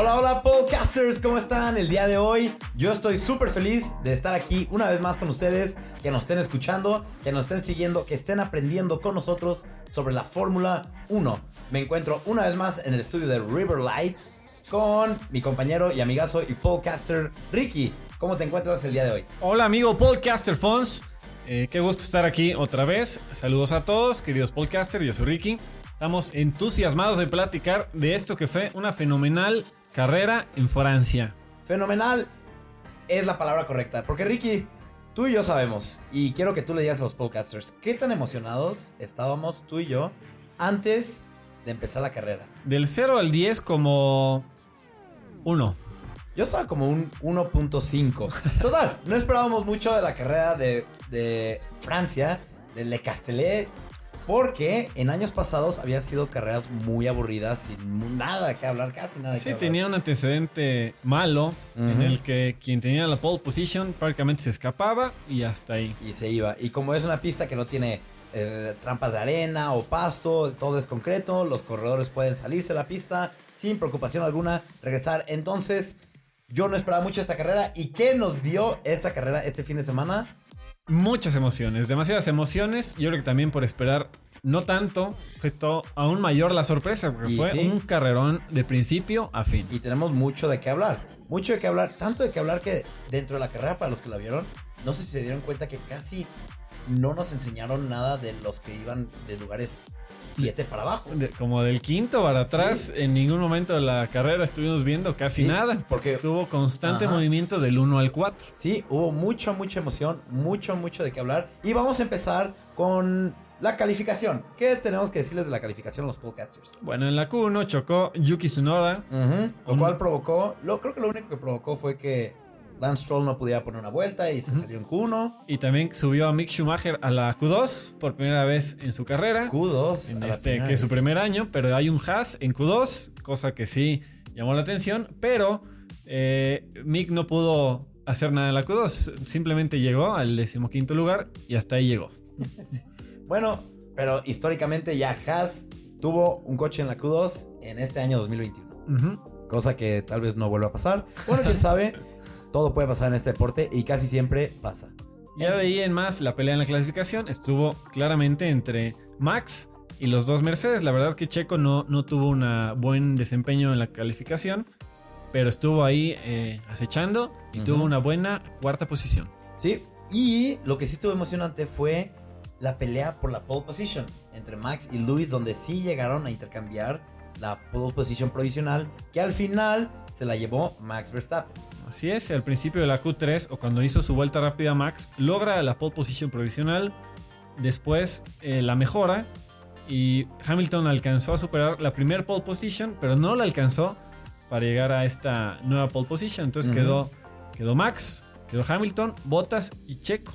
Hola, hola podcasters, ¿cómo están el día de hoy? Yo estoy súper feliz de estar aquí una vez más con ustedes, que nos estén escuchando, que nos estén siguiendo, que estén aprendiendo con nosotros sobre la Fórmula 1. Me encuentro una vez más en el estudio de River Light con mi compañero y amigazo y podcaster Ricky. ¿Cómo te encuentras el día de hoy? Hola amigo podcaster Fons, Eh, qué gusto estar aquí otra vez. Saludos a todos, queridos podcasters, yo soy Ricky. Estamos entusiasmados de platicar de esto que fue una fenomenal carrera en Francia. Fenomenal es la palabra correcta, porque Ricky, tú y yo sabemos, y quiero que tú le digas a los podcasters, qué tan emocionados estábamos tú y yo antes de empezar la carrera. Del 0 al 10 como 1. Yo estaba como un 1.5. Total, no esperábamos mucho de la carrera de, de Francia, de Le Castellet, porque en años pasados había sido carreras muy aburridas, sin nada que hablar, casi nada que Sí, hablar. tenía un antecedente malo en el que quien tenía la pole position prácticamente se escapaba y hasta ahí. Y se iba. Y como es una pista que no tiene eh, trampas de arena o pasto, todo es concreto, los corredores pueden salirse de la pista sin preocupación alguna, regresar. Entonces, yo no esperaba mucho esta carrera. ¿Y qué nos dio esta carrera este fin de semana? Muchas emociones, demasiadas emociones. Yo creo que también por esperar no tanto, fue todo aún mayor la sorpresa, porque Y fue sí. un carrerón de principio a fin. Y tenemos mucho de qué hablar. Mucho de qué hablar. Tanto de qué hablar que dentro de la carrera, para los que la vieron, no sé si se dieron cuenta que casi no nos enseñaron nada de los que iban de lugares 7 para abajo. De- como del quinto para atrás, en ningún momento de la carrera estuvimos viendo casi Sí, nada, porque estuvo constante Ajá. movimiento del 1 al 4. Sí, hubo mucho, mucha emoción, mucho, mucho de qué hablar. Y vamos a empezar con la calificación. ¿Qué tenemos que decirles de la calificación a los podcasters? Bueno, en la Q1 chocó Yuki Tsunoda. Lo cual provocó, lo, creo que lo único que provocó fue que Lance Stroll no pudiera poner una vuelta y se salió en Q1. Y también subió a Mick Schumacher a la Q2 por primera vez en su carrera. Q2. en este, que es su primer año, pero hay un Haas en Q2, cosa que sí llamó la atención, pero eh, Mick no pudo hacer nada en la Q2, simplemente llegó al decimoquinto lugar y hasta ahí llegó. Bueno, pero históricamente ya Haas tuvo un coche en la Q2 en este año 2021. Ujú. Cosa que tal vez no vuelva a pasar. Bueno, quién sabe. Todo puede pasar en este deporte y casi siempre pasa. Ya de ahí en más, la pelea en la clasificación estuvo claramente entre Max y los dos Mercedes. La verdad que Checo no, no tuvo un buen desempeño en la calificación, pero estuvo ahí eh, acechando y tuvo una buena cuarta posición. Sí, y lo que sí estuvo emocionante fue la pelea por la pole position entre Max y Lewis, donde sí llegaron a intercambiar la pole position provisional, que al final se la llevó Max Verstappen. Así es, al principio de la Q3 o cuando hizo su vuelta rápida Max, logra la pole position provisional, después eh, la mejora y Hamilton alcanzó a superar la primera pole position, pero no la alcanzó para llegar a esta nueva pole position. Entonces quedó, quedó Max, quedó Hamilton, Bottas y Checo.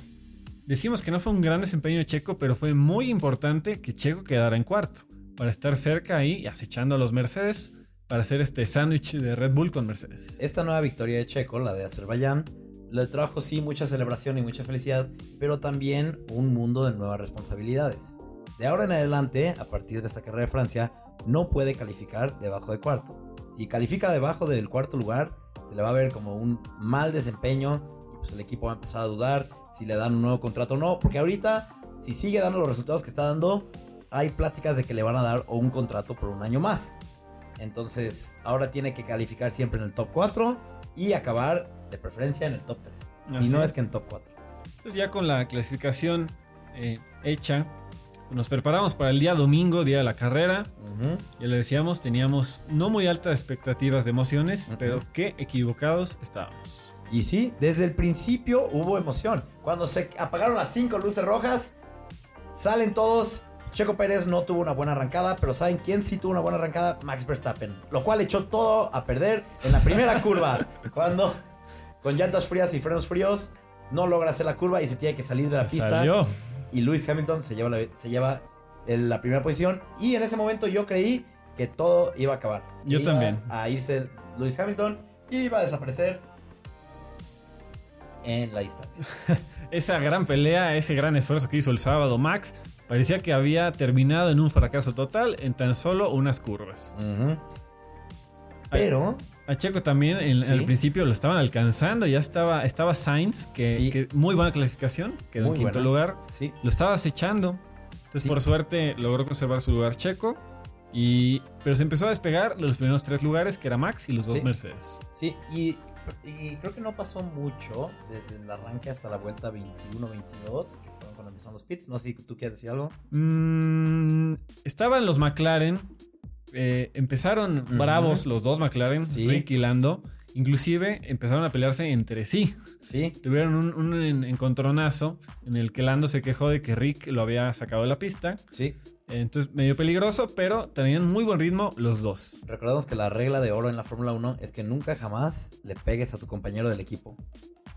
Decimos que no fue un gran desempeño de Checo, pero fue muy importante que Checo quedara en cuarto para estar cerca ahí acechando a los Mercedes para hacer este sándwich de Red Bull con Mercedes. Esta nueva victoria de Checo, la de Azerbaiyán, le trajo sí mucha celebración y mucha felicidad, pero también un mundo de nuevas responsabilidades. De ahora en adelante, a partir de esta carrera de Francia, no puede calificar debajo de cuarto. Si califica debajo del cuarto lugar, se le va a ver como un mal desempeño y pues el equipo va a empezar a dudar si le dan un nuevo contrato o no, porque ahorita, si sigue dando los resultados que está dando, hay pláticas de que le van a dar un contrato por un año más. Entonces, ahora tiene que calificar siempre en el top 4 y acabar de preferencia en el top 3. Si no es. que en top 4. Pues ya con la clasificación eh, hecha, nos preparamos para el día domingo, día de la carrera. Ya lo decíamos, teníamos no muy altas expectativas de emociones, pero qué equivocados estábamos. Y sí, desde el principio hubo emoción. Cuando se apagaron las 5 luces rojas, salen todos. Checo Pérez no tuvo una buena arrancada, pero ¿saben quién sí tuvo una buena arrancada? Max Verstappen. Lo cual echó todo a perder en la primera curva. Cuando con llantas frías y frenos fríos no logra hacer la curva y se tiene que salir de la Se pista. salió. y Lewis Hamilton se lleva, la, se lleva el- la primera posición. Y en ese momento yo creí que todo iba a acabar. Yo Iba también. A irse Lewis Hamilton y iba a desaparecer en la distancia. Esa gran pelea, ese gran esfuerzo que hizo el sábado Max, parecía que había terminado en un fracaso total en tan solo unas curvas. Pero A Checo también en, Sí. al principio lo estaban alcanzando, ya estaba, estaba Sainz, que, Sí. que muy buena clasificación, quedó en quinto buena. lugar. sí, Lo estaba acechando. Entonces, por suerte, logró conservar su lugar Checo. Y, pero se empezó a despegar de los primeros tres lugares, que era Max y los dos. Mercedes. sí. Y, y creo que no pasó mucho desde el arranque hasta la vuelta 21-22, que fueron cuando empezaron los pits. No sé si tú quieres decir algo. Mm, estaban los McLaren. eh, empezaron bravos los dos McLaren, Sí. Rick y Lando. Inclusive empezaron a pelearse entre sí. Sí, Tuvieron un, un en- encontronazo en el que Lando se quejó de que Rick lo había sacado de la pista. sí. Entonces, medio peligroso, pero tenían muy buen ritmo los dos. Recordemos que la regla de oro en la Fórmula 1 es que nunca jamás le pegues a tu compañero del equipo.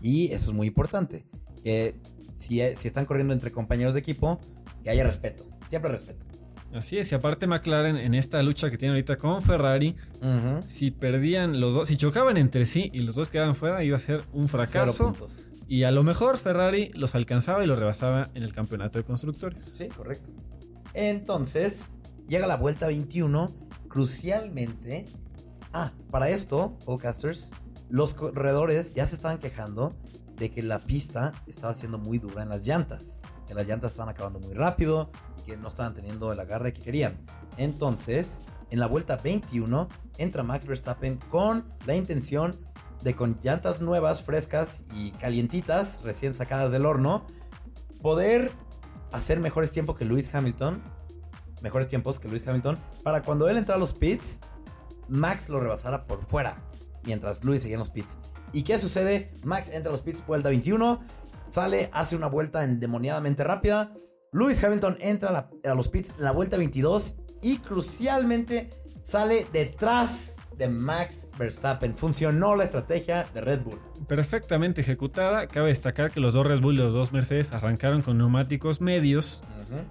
Y eso es muy importante. Que si, si están corriendo entre compañeros de equipo, que haya respeto. Siempre respeto. Así es, y aparte McLaren en esta lucha que tiene ahorita con Ferrari, si perdían los dos, si chocaban entre sí y los dos quedaban fuera, iba a ser un fracaso. Y a lo mejor Ferrari los alcanzaba y los rebasaba en el campeonato de constructores. Sí, correcto. Entonces, llega la vuelta 21. Crucialmente. Ah, para esto, podcasters, los corredores ya se estaban quejando de que la pista estaba siendo muy dura en las llantas. Que las llantas estaban acabando muy rápido y que no estaban teniendo el agarre que querían. Entonces, en la vuelta 21, entra Max Verstappen con la intención de con llantas nuevas, frescas y calientitas, recién sacadas del horno, poder hacer mejores tiempos que Lewis Hamilton. Mejores tiempos que Lewis Hamilton. Para cuando él entrara a los pits, Max lo rebasara por fuera. Mientras Lewis seguía en los pits. ¿Y qué sucede? Max entra a los pits, vuelta 21. Sale, hace una vuelta endemoniadamente rápida. Lewis Hamilton entra a, a los pits en la vuelta 22. Y crucialmente sale detrás de Max Verstappen. Funcionó la estrategia de Red Bull. Perfectamente ejecutada. Cabe destacar que los dos Red Bull y los dos Mercedes arrancaron con neumáticos medios.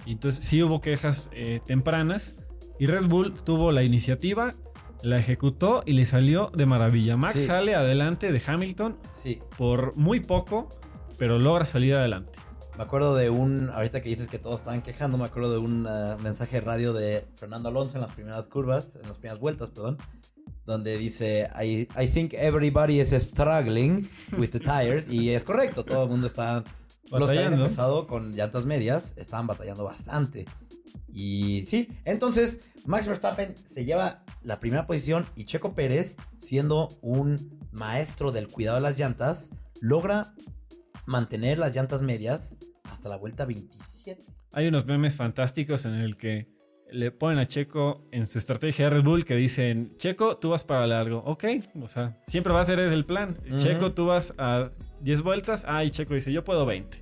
Y entonces sí hubo quejas eh, tempranas. Y Red Bull tuvo la iniciativa, la ejecutó y le salió de maravilla. Max Sí. sale adelante de Hamilton Sí, por muy poco, pero logra salir adelante. Me acuerdo de un, ahorita que dices que todos estaban quejando, me acuerdo de un uh, mensaje de radio de Fernando Alonso en las primeras curvas, en las primeras vueltas, perdón, donde dice, I, I think everybody is struggling with the tires, y es correcto, todo el mundo está, los que Batallando. empezado con llantas medias, estaban batallando bastante. Y sí, entonces Max Verstappen se lleva la primera posición y Checo Pérez, siendo un maestro del cuidado de las llantas, logra mantener las llantas medias hasta la vuelta 27. Hay unos memes fantásticos en el que le ponen a Checo en su estrategia de Red Bull que dicen, Checo, tú vas para largo. Ok, o sea, siempre va a ser el plan. Checo, tú vas a 10 vueltas. Ah, y Checo dice, yo puedo 20.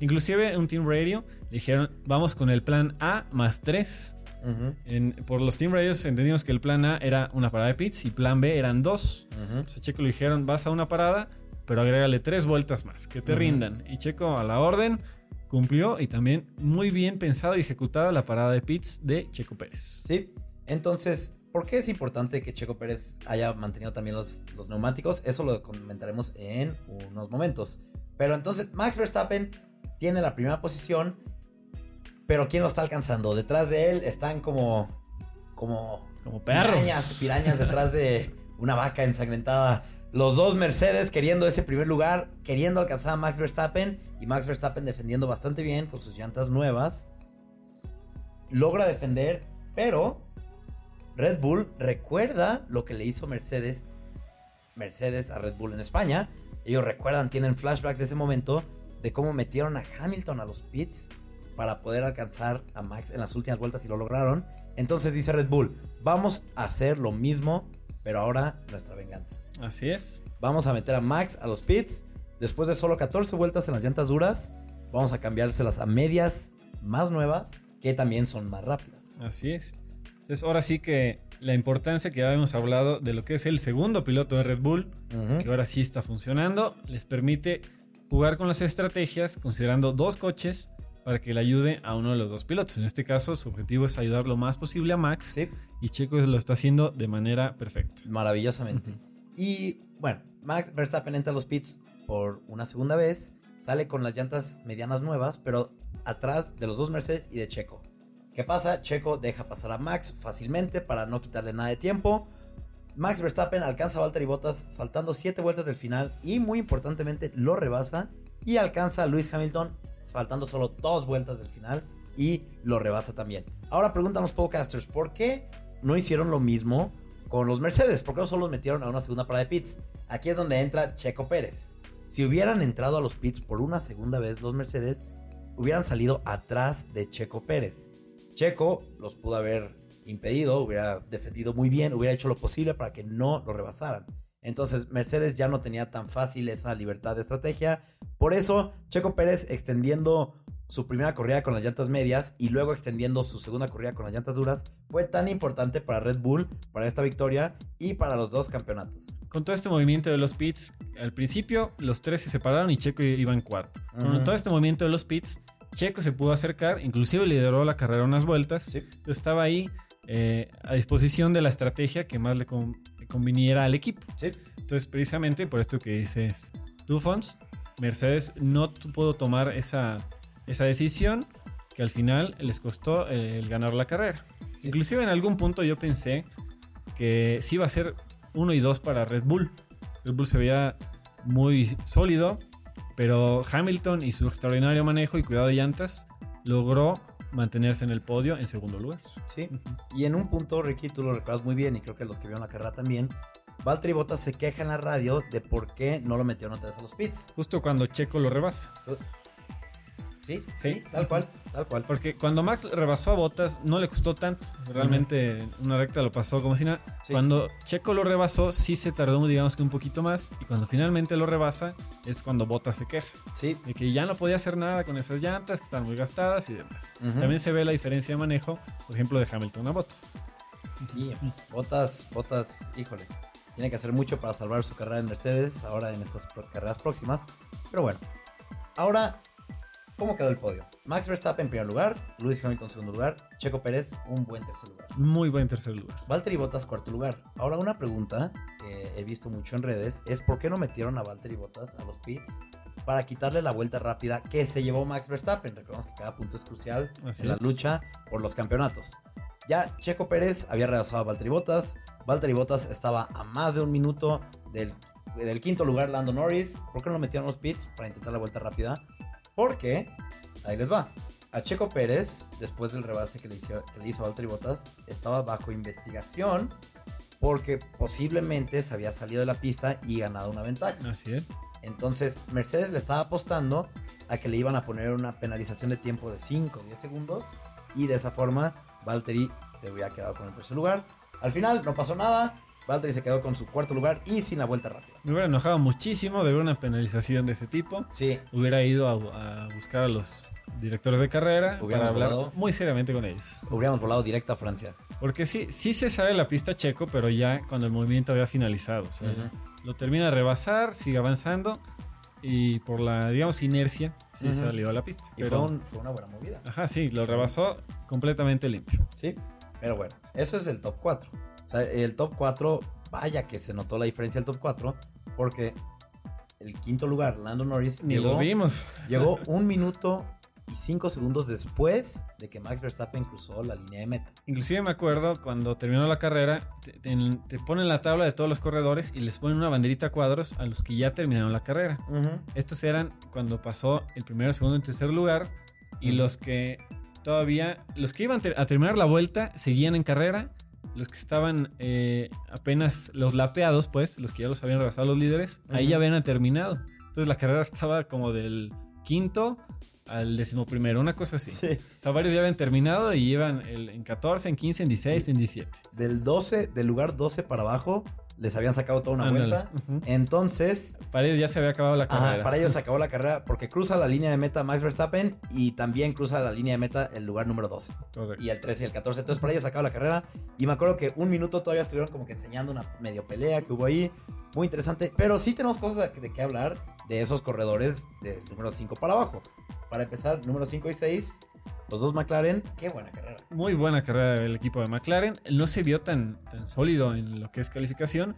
Inclusive en un Team Radio le dijeron, vamos con el plan A más 3. En- por los Team Radios entendimos que el plan A era una parada de pits y plan B eran dos. O sea, Checo le dijeron, vas a una parada, pero agrégale tres vueltas más, que te rindan. Y Checo a la orden cumplió y también muy bien pensado y ejecutado la parada de pits de Checo Pérez. Sí, entonces, ¿por qué es importante que Checo Pérez haya mantenido también los, los neumáticos? Eso lo comentaremos en unos momentos. Pero entonces, Max Verstappen tiene la primera posición, pero ¿quién lo está alcanzando? Detrás de él están como... como Como perros. Pirañas, pirañas detrás de una vaca ensangrentada. Los dos Mercedes queriendo ese primer lugar, queriendo alcanzar a Max Verstappen y Max Verstappen defendiendo bastante bien con sus llantas nuevas. Logra defender, pero Red Bull recuerda lo que le hizo Mercedes Mercedes a Red Bull en España. Ellos recuerdan, tienen flashbacks de ese momento de cómo metieron a Hamilton a los pits para poder alcanzar a Max en las últimas vueltas y lo lograron. Entonces dice Red Bull, vamos a hacer lo mismo, pero ahora nuestra venganza. Así es. Vamos a meter a Max a los pits. Después de solo 14 vueltas en las llantas duras, vamos a cambiárselas a medias más nuevas, que también son más rápidas. Así es. Entonces ahora sí que la importancia que ya habíamos hablado de lo que es el segundo piloto de Red Bull, que ahora sí está funcionando, les permite jugar con las estrategias considerando dos coches para que le ayude a uno de los dos pilotos. En este caso, su objetivo es ayudar lo más posible a Max Sí, y Checo lo está haciendo de manera perfecta. maravillosamente. Y bueno, Max Verstappen entra a los pits por una segunda vez, sale con las llantas medianas nuevas, pero atrás de los dos Mercedes y de Checo. ¿Qué pasa? Checo deja pasar a Max fácilmente para no quitarle nada de tiempo. Max Verstappen alcanza a Valtteri Bottas faltando 7 vueltas del final y muy importantemente lo rebasa y alcanza a Lewis Hamilton faltando solo 2 vueltas del final y lo rebasa también. Ahora preguntan los podcasters, ¿por qué no hicieron lo mismo con los Mercedes? ¿Por qué no solo los metieron a una segunda parada de pits? Aquí es donde entra Checo Pérez. Si hubieran entrado a los pits por una segunda vez los Mercedes, hubieran salido atrás de Checo Pérez. Checo los pudo haber impedido, hubiera defendido muy bien, hubiera hecho lo posible para que no lo rebasaran. Entonces Mercedes ya no tenía tan fácil esa libertad de estrategia. Por eso Checo Pérez extendiendo su primera corrida con las llantas medias y luego extendiendo su segunda corrida con las llantas duras fue tan importante para Red Bull, para esta victoria y para los dos campeonatos. Con todo este movimiento de los pits, al principio los tres se separaron y Checo iba en cuarto. Con todo este movimiento de los pits, Checo se pudo acercar, inclusive lideró la carrera unas vueltas. Estaba ahí eh, a disposición de la estrategia que más le, conviniera al equipo. Entonces, precisamente por esto que dices, Dufons, Mercedes no pudo tomar esa esa decisión que al final les costó el ganar la carrera. Inclusive en algún punto yo pensé que sí iba a ser uno y dos para Red Bull. Red Bull se veía muy sólido, pero Hamilton y su extraordinario manejo y cuidado de llantas logró mantenerse en el podio en segundo lugar. Sí, y en un punto, Ricky, tú lo recuerdas muy bien y creo que los que vieron la carrera también, Valtteri Bottas se queja en la radio de por qué no lo metieron otra vez a los pits. Justo cuando Checo lo rebasa. Sí, sí, tal cual, tal cual. Porque cuando Max rebasó a Botas no le costó tanto. Realmente una recta lo pasó como si nada. Cuando Checo lo rebasó, sí se tardó, digamos que un poquito más. Y cuando finalmente lo rebasa, es cuando Botas se queja. Sí. De que ya no podía hacer nada con esas llantas, que están muy gastadas y demás. También se ve la diferencia de manejo, por ejemplo, de Hamilton a Botas. Sí, Botas, Botas, híjole. Tiene que hacer mucho para salvar su carrera en Mercedes, ahora en estas carreras próximas. Pero bueno, ahora ¿Cómo quedó el podio? Max Verstappen en primer lugar, Lewis Hamilton en segundo lugar, Checo Pérez un buen tercer lugar. Muy buen tercer lugar. Valtteri Bottas cuarto lugar. Ahora una pregunta que he visto mucho en redes es ¿por qué no metieron a Valtteri Bottas a los pits para quitarle la vuelta rápida que se llevó Max Verstappen? Recordemos que cada punto es crucial en la lucha por los campeonatos. Ya Checo Pérez había rebasado a Valtteri Bottas, Valtteri Bottas estaba a más de un minuto del, del quinto lugar Lando Norris. ¿Por qué no lo metieron a los pits para intentar la vuelta rápida? Porque, ahí les va. A Checo Pérez, después del rebase que le hizo, que le hizo Valtteri Bottas, estaba bajo investigación porque posiblemente se había salido de la pista y ganado una ventaja. Así es. Entonces, Mercedes le estaba apostando a que le iban a poner una penalización de tiempo de 5 o 10 segundos y de esa forma Valtteri se hubiera quedado con el tercer lugar. Al final no pasó nada, Valtteri se quedó con su cuarto lugar y sin la vuelta rápida. Me hubiera enojado muchísimo de ver una penalización de ese tipo. Sí. Hubiera ido a, buscar a los directores de carrera para hablar muy seriamente con ellos. Hubiéramos volado directo a Francia. Porque sí, sí se sale la pista checo, pero ya cuando el movimiento había finalizado. Lo termina de rebasar, sigue avanzando y por la, digamos, inercia sí salió a la pista. Y fue, fue, una buena movida. Ajá, sí, lo rebasó completamente limpio. Sí, pero bueno, eso es el top 4. O sea, el top 4, vaya que se notó la diferencia del top 4, porque el quinto lugar, Lando Norris, Ni llegó, vimos. llegó un minuto y cinco segundos después de que Max Verstappen cruzó la línea de meta. Inclusive me acuerdo cuando terminó la carrera, te, ponen la tabla de todos los corredores y les ponen una banderita a cuadros a los que ya terminaron la carrera. Estos eran cuando pasó el primero, segundo y tercer lugar y los que todavía, los que iban a terminar la vuelta seguían en carrera los que estaban eh, apenas los lapeados, pues, los que ya los habían rebasado los líderes, ahí ya habían terminado. Entonces la carrera estaba como del quinto al décimo primero, una cosa así. Sí. O sea, varios ya habían terminado y iban en 14, en 15, en 16, en 17. Del 12, del lugar 12 para abajo, les habían sacado toda una vuelta. Entonces. Para ellos ya se había acabado la carrera. para ellos se acabó la carrera porque cruza la línea de meta Max Verstappen y también cruza la línea de meta el lugar número 12. Correcto. Y el 13 y el 14. Entonces para ellos se acabó la carrera. Y me acuerdo que un minuto todavía estuvieron como que enseñando una medio pelea que hubo ahí. Muy interesante. Pero sí tenemos cosas de qué hablar de esos corredores del número 5 para abajo. Para empezar, número 5 y 6 los dos McLaren, qué buena carrera. Muy buena carrera el equipo de McLaren. No se vio tan, tan sólido en lo que es calificación,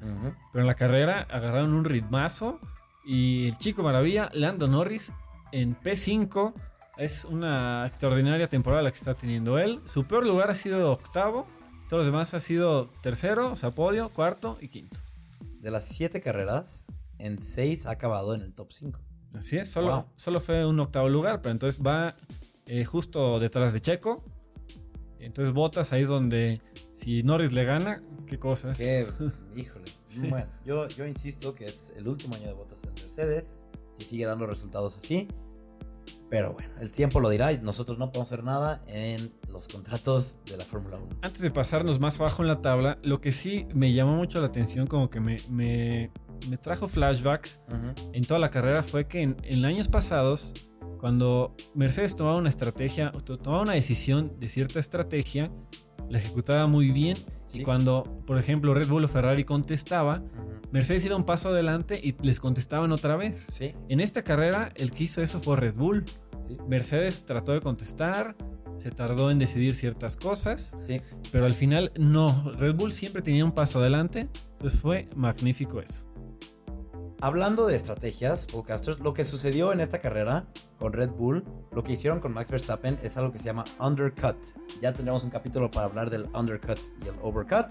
pero en la carrera agarraron un ritmazo. Y el chico maravilla, Lando Norris, en P5, es una extraordinaria temporada la que está teniendo él. Su peor lugar ha sido octavo, Todos los demás ha sido tercero, o sea, podio, cuarto y quinto. De las siete carreras, en seis ha acabado en el top 5. Así es, solo, Wow. solo fue un octavo lugar, pero entonces va eh, justo detrás de Checo. Entonces Botas ahí es donde si Norris le gana, qué cosas. Híjole. Sí. Bueno, yo, yo insisto que es el último año de botas en Mercedes. Si sigue dando resultados así. Pero bueno, el tiempo lo dirá y nosotros no podemos hacer nada en los contratos de la Fórmula 1. Antes de pasarnos más abajo en la tabla, lo que sí me llamó mucho la atención, como que me, me- me trajo flashbacks en toda la carrera, fue que en, en años pasados, cuando Mercedes tomaba una estrategia, o tomaba una decisión de cierta estrategia, la ejecutaba muy bien. Sí. Y cuando, por ejemplo, Red Bull o Ferrari contestaba, Mercedes iba un paso adelante y les contestaban otra vez. Sí, En esta carrera, el que hizo eso fue Red Bull. sí, Mercedes trató de contestar, se tardó en decidir ciertas cosas, sí. pero al final no. Red Bull siempre tenía un paso adelante, entonces fue magnífico eso. Hablando de estrategias, podcasters, lo que sucedió en esta carrera con Red Bull, lo que hicieron con Max Verstappen es algo que se llama undercut. Ya tendremos un capítulo para hablar del undercut y el overcut.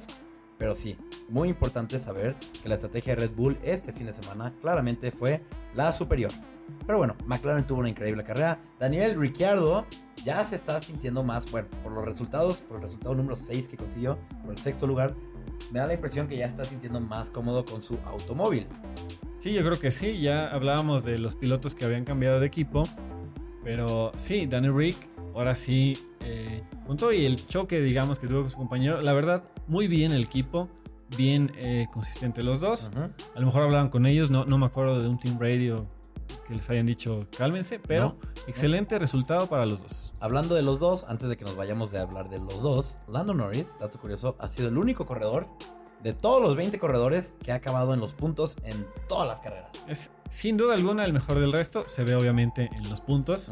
Pero sí, muy importante saber que la estrategia de Red Bull este fin de semana claramente fue la superior. Pero bueno, McLaren tuvo una increíble carrera. Daniel Ricciardo ya se está sintiendo más, bueno, por los resultados, por el resultado número 6 que consiguió, por el sexto lugar, me da la impresión que ya está sintiendo más cómodo con su automóvil. Sí, yo creo que sí. Ya hablábamos de los pilotos que habían cambiado de equipo. Pero sí, Danny Rick, ahora sí, eh, todo y el choque, digamos, que tuvo con su compañero, la verdad, muy bien el equipo. Bien eh, consistente los dos. A lo mejor hablaban con ellos, no, no me acuerdo de un Team Radio que les hayan dicho cálmense, pero excelente resultado para los dos. Hablando de los dos, antes de que nos vayamos de hablar de los dos, Lando Norris, dato curioso, ha sido el único corredor de todos los 20 corredores que ha acabado en los puntos en todas las carreras. Es sin duda alguna el mejor del resto, se ve obviamente en los puntos.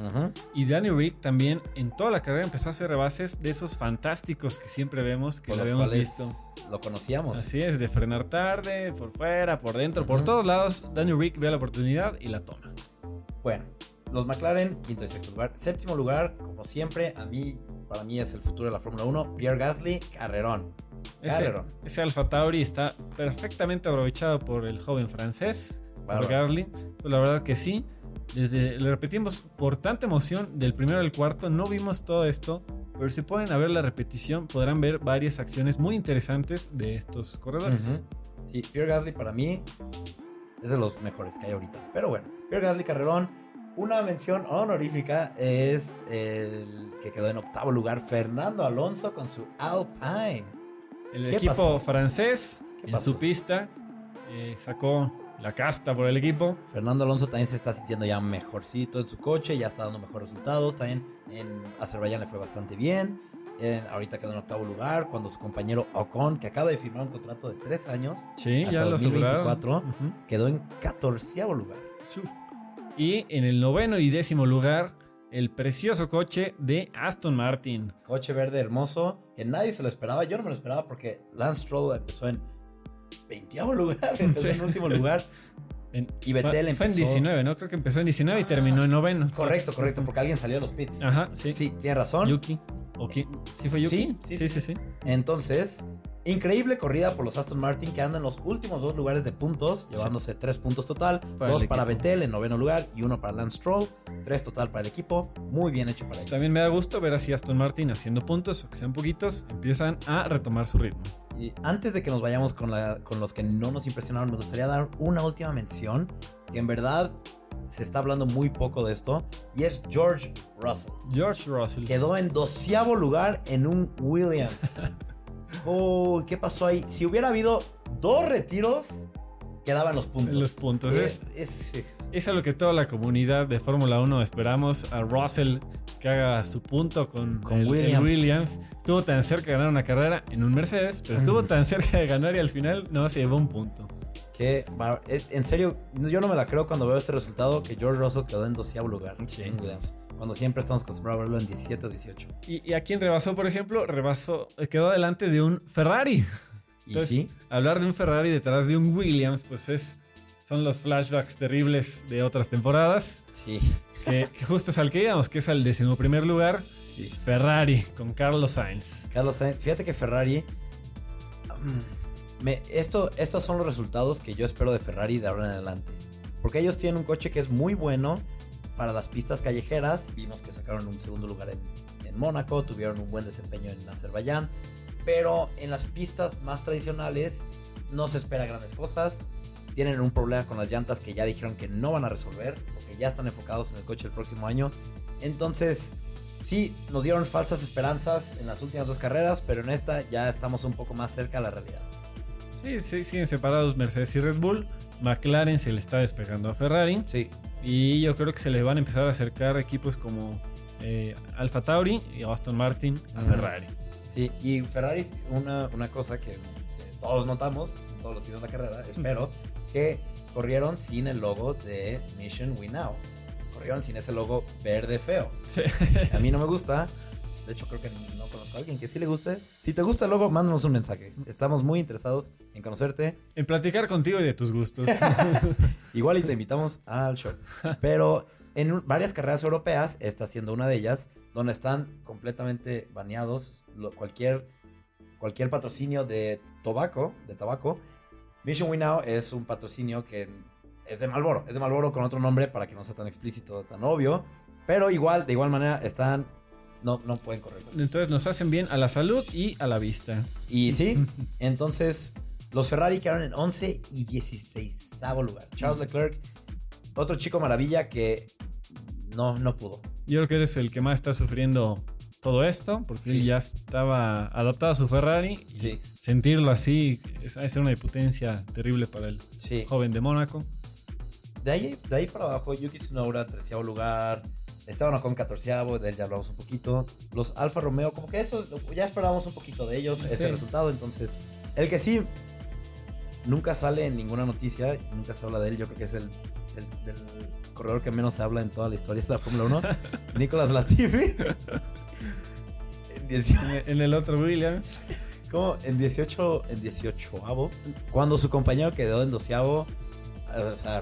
Y Danny Rick también en toda la carrera empezó a hacer rebases de esos fantásticos que siempre vemos, que Con lo los habíamos visto. lo conocíamos. Así es, de frenar tarde, por fuera, por dentro, por todos lados. Danny Rick ve la oportunidad y la toma. Bueno, los McLaren, quinto y sexto lugar. Séptimo lugar, como siempre, a mí, para mí es el futuro de la Fórmula 1. Pierre Gasly, carrerón. Ese, ese Alfa Tauri está perfectamente aprovechado por el joven francés, por. Gasly. Pues la verdad que sí. Desde, le repetimos, por tanta emoción del primero al cuarto, no vimos todo esto. Pero si pueden a ver la repetición, podrán ver varias acciones muy interesantes de estos corredores. Ujú. Sí, Pierre Gasly para mí es de los mejores que hay ahorita. Pero bueno, Pierre Gasly Carrerón. Una mención honorífica es el que quedó en octavo lugar, Fernando Alonso con su Alpine. El ¿Qué equipo pasó? francés ¿Qué en pasó? su pista eh, sacó la casta por el equipo. Fernando Alonso también se está sintiendo ya mejorcito en su coche, ya está dando mejores resultados. También en Azerbaiyán le fue bastante bien. En- ahorita quedó en octavo lugar cuando su compañero Ocon, que acaba de firmar un contrato de tres años, Sí, Hasta ya lo 2024. aseguraron. Ujú. quedó en catorceavo lugar. Y en el noveno y décimo lugar, el precioso coche de Aston Martin. Coche verde hermoso, que nadie se lo esperaba. Yo no me lo esperaba porque Lance Stroll empezó en 20 lugar, empezó Sí. en último lugar. En- Y Vettel fue, fue en empezó- 19, ¿no? Creo que empezó en 19 y terminó en noveno. Correcto, correcto, porque alguien salió de los pits. Ajá, sí. Sí, tiene razón. Yuki. ¿O quién? ¿Sí fue Yuki? Sí, sí, sí, sí. Entonces, increíble corrida por los Aston Martin que andan en los últimos dos lugares de puntos, llevándose tres puntos total, Para dos para. Vettel en noveno lugar y uno para Lance Stroll, tres total para el equipo, muy bien hecho para Pues ellos. también me da gusto ver así Aston Martin haciendo puntos, o que sean poquitos, empiezan a retomar su ritmo. Y antes de que nos vayamos con, la, con los que no nos impresionaron, me gustaría dar una última mención, que en verdad se está hablando muy poco de esto, y es George Russell. George Russell. Quedó en doceavo lugar en un Williams. Uy, ¿qué pasó ahí? Si hubiera habido dos retiros, quedaban los puntos. Los puntos, Es, es- es- Es a lo que toda la comunidad de Fórmula 1 esperamos. A Russell que haga su punto con, Con el, el Williams. Estuvo tan cerca de ganar una carrera en un Mercedes, pero estuvo tan cerca de ganar y al final no se llevó un punto. que, eh, en serio, yo no me la creo cuando veo este resultado que George Russell quedó en doceavo lugar Sí. en Williams. Cuando siempre estamos acostumbrados a verlo en 17 o 18. Y, y a quien rebasó, por ejemplo, rebasó, quedó delante de un Ferrari. Y sí, hablar de un Ferrari detrás de un Williams, pues es, son los flashbacks terribles de otras temporadas. sí, Que justo es al que íbamos, que es al decimoprimer lugar. Sí. Ferrari con Carlos Sainz. Carlos Sainz, fíjate que Ferrari. me- esto, estos son los resultados que yo espero de Ferrari de ahora en adelante. Porque ellos tienen un coche que es muy bueno para las pistas callejeras. Vimos que sacaron un segundo lugar en, en Mónaco, tuvieron un buen desempeño en Azerbaiyán. Pero en las pistas más tradicionales no se espera grandes cosas. Tienen un problema con las llantas que ya dijeron que no van a resolver, porque ya están enfocados en el coche el próximo año. Entonces, sí, nos dieron falsas esperanzas en las últimas dos carreras, pero en esta ya estamos un poco más cerca a la realidad. Sí, sí, siguen separados Mercedes y Red Bull. McLaren se le está despegando a Ferrari. Sí, Y yo creo que se le van a empezar a acercar equipos como eh, Alfa Tauri y Aston Martin a. Ferrari. sí. Y Ferrari, una, una cosa que, que todos notamos, todos los tiros de la carrera, espero, que corrieron sin el logo de Mission We Now. Corrieron sin ese logo verde feo. Sí. A mí no me gusta. De hecho, creo que no conozco a alguien que sí le guste. Si te gusta el logo, mándanos un mensaje. Estamos muy interesados en conocerte. en platicar contigo y de tus gustos. Igual y te invitamos al show. Pero en varias carreras europeas, esta siendo una de ellas, donde están completamente baneados cualquier, cualquier patrocinio de tabaco, de tabaco. Mission We Now es un patrocinio que es de Malboro. Es de Malboro con otro nombre para que no sea tan explícito, tan obvio. Pero igual, de igual manera, están... No, no pueden correr. con. Entonces nos hacen bien a la salud y a la vista. Y sí, entonces los Ferrari quedaron en 11 y 16 lugar. Charles Leclerc, otro chico maravilla que no, no pudo. Yo creo que eres el que más está sufriendo todo esto, porque él Sí. ya estaba adaptado a su Ferrari. Y Sí. sentirlo así es, es una impotencia terrible para el Sí. joven de Mónaco. De ahí, de ahí para abajo, Yuki Tsunoda, treceavo lugar. Esteban Ocon, catorceavo, de él ya hablamos un poquito. Los Alfa Romeo, como que eso, ya esperábamos un poquito de ellos, ese resultado. Entonces, el que sí nunca sale en ninguna noticia, nunca se habla de él, yo creo que es el, el- del corredor que menos se habla en toda la historia de la Fórmula 1, Nicolás Latifi. En 18 En el- otro Williams. como en 18, en 18 cuando su compañero quedó en doceavo, o sea,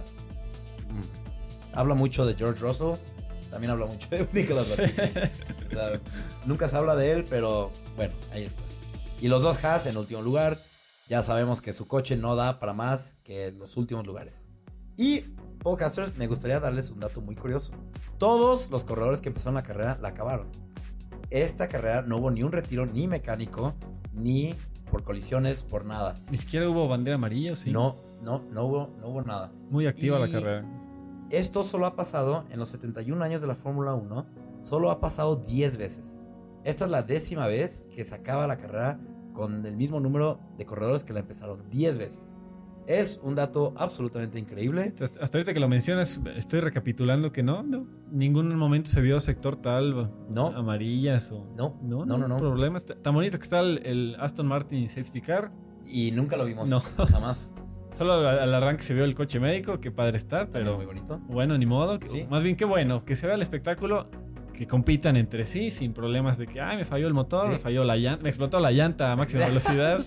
mm, habla mucho de George Russell, también habla mucho de Nicolas Latifi. O sea, nunca se habla de él, pero bueno, ahí está. Y los dos Haas en último lugar, ya sabemos que su coche no da para más que los últimos lugares. Y podcasters, me gustaría darles un dato muy curioso. Todos los corredores que empezaron la carrera la acabaron. Esta carrera no hubo ni un retiro ni mecánico, ni por colisiones, por nada. Ni siquiera hubo bandera amarilla, ¿o sí. No, no, no hubo, no hubo nada. Muy activa la carrera. Esto solo ha pasado en los 71 años de la Fórmula 1, solo ha pasado 10 veces. Esta es la décima vez que se acaba la carrera con el mismo número de corredores que la empezaron 10 veces. Es un dato absolutamente increíble. Hasta, ahorita que lo mencionas, estoy recapitulando que no, no. Ningún momento se vio sector tal, No. amarillas o. No, No, no, no, no. Problemas. Tan bonito que está el, el Aston Martin Safety Car. Y nunca lo vimos No. jamás. Solo al, arranque se vio el coche médico, qué padre está, También pero muy bonito. bueno, ni modo. Sí. Más bien qué bueno, que se vea el espectáculo, que compitan entre sí sin problemas de que, ay, me falló el motor, Sí. me falló la llanta, me explotó la llanta a máxima velocidad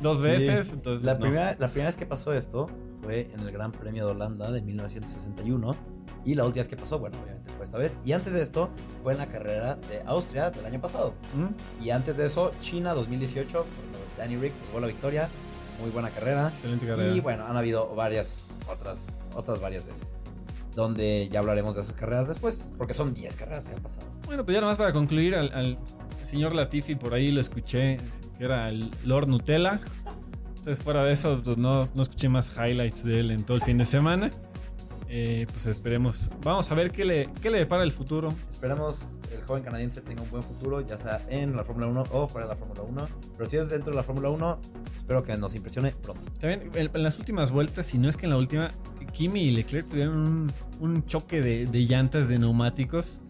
dos Sí. veces. Entonces, La, no. primera, la primera vez que pasó esto fue en el Gran Premio de Holanda de 1961. Y la última vez que pasó, bueno, obviamente fue esta vez. Y antes de esto fue en la carrera de Austria del año pasado. ¿Mm? Y antes de eso, China 2018, cuando Danny Riggs llegó la victoria. Muy buena carrera. Excelente carrera. Y bueno, han habido varias, otras, otras varias veces. Donde ya hablaremos de esas carreras después. Porque son 10 carreras que han pasado. Bueno, pues ya nomás para concluir, al, al señor Latifi por ahí lo escuché, que era el Lord Nutella. Entonces, fuera de eso, pues no, no escuché más highlights de él en todo el fin de semana. Eh, pues esperemos. Vamos a ver qué le, qué le depara el futuro. Esperamos el joven canadiense tenga un buen futuro, ya sea en la Fórmula 1 o fuera de la Fórmula 1. Pero si es dentro de la Fórmula 1, espero que nos impresione pronto. También en, en las últimas vueltas, si no es que en la última, Kimi y Leclerc tuvieron un, un choque de, de llantas de neumáticos.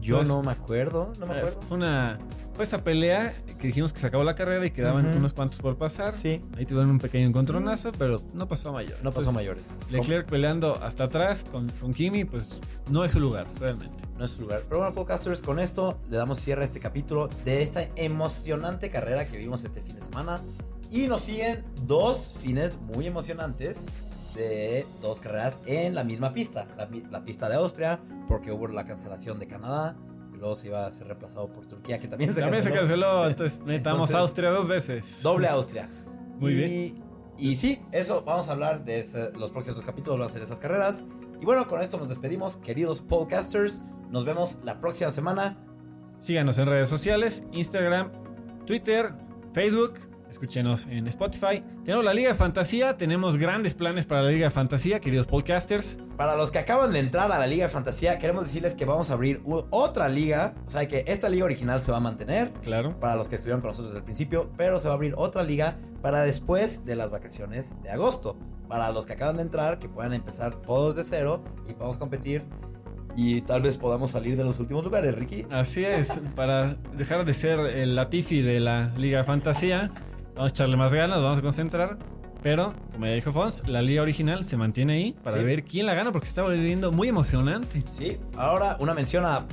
Yo Entonces, no me acuerdo, no me Eh, acuerdo. Fue una. Fue esa pelea que dijimos que se acabó la carrera y quedaban Ujú. unos cuantos por pasar. Sí, Ahí tuvieron un pequeño encontronazo, pero no pasó a mayor. no pasó a Entonces, mayores. Leclerc peleando hasta atrás con, con Kimi, pues no es su lugar, realmente. no es su lugar. Pero bueno, podcasters, con esto le damos cierre a este capítulo de esta emocionante carrera que vimos este fin de semana. Y nos siguen dos fines muy emocionantes de dos carreras en la misma pista. La, pista de Austria, porque hubo la cancelación de Canadá, luego se iba a ser reemplazado por Turquía, que también se También se canceló, entonces metamos Entonces- Austria dos veces. Doble Austria. Muy y, bien. Y sí, eso, vamos a hablar de ese- los próximos capítulos, van a ser esas carreras. Y bueno, con esto nos despedimos, queridos podcasters. Nos vemos la próxima semana. Síganos en redes sociales, Instagram, Twitter, Facebook. Escúchenos en Spotify. Tenemos la Liga de Fantasía. Tenemos grandes planes para la Liga de Fantasía, queridos podcasters. Para los que acaban de entrar a la Liga de Fantasía, queremos decirles que vamos a abrir otra liga. O sea que esta liga original se va a mantener. Claro. Para los que estuvieron con nosotros desde el principio, pero se va a abrir otra liga para después de las vacaciones de agosto. Para los que acaban de entrar, que puedan empezar todos de cero y podamos competir. Y tal vez podamos salir de los últimos lugares, Ricky. Así es. Para dejar de ser el Latifi de la Liga de Fantasía, vamos a echarle más ganas, vamos a concentrar. Pero, como ya dijo Fons, la liga original se mantiene ahí para Sí. ver quién la gana porque se está volviendo muy emocionante. Sí, ahora una mención a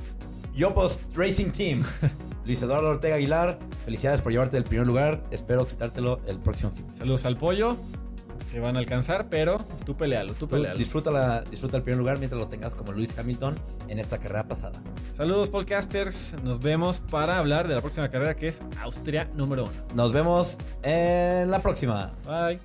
Yopos Racing Team. Luis Eduardo Ortega Aguilar, felicidades por llevarte el primer lugar. Espero quitártelo el próximo fin. Saludos al pollo. Te van a alcanzar, pero tú pelealo, tú pelealo. disfruta, la- disfruta el primer lugar mientras lo tengas como Luis Hamilton en esta carrera pasada. Saludos, podcasters. Nos vemos para hablar de la próxima carrera que es Austria número uno. Nos vemos en la próxima. Bye.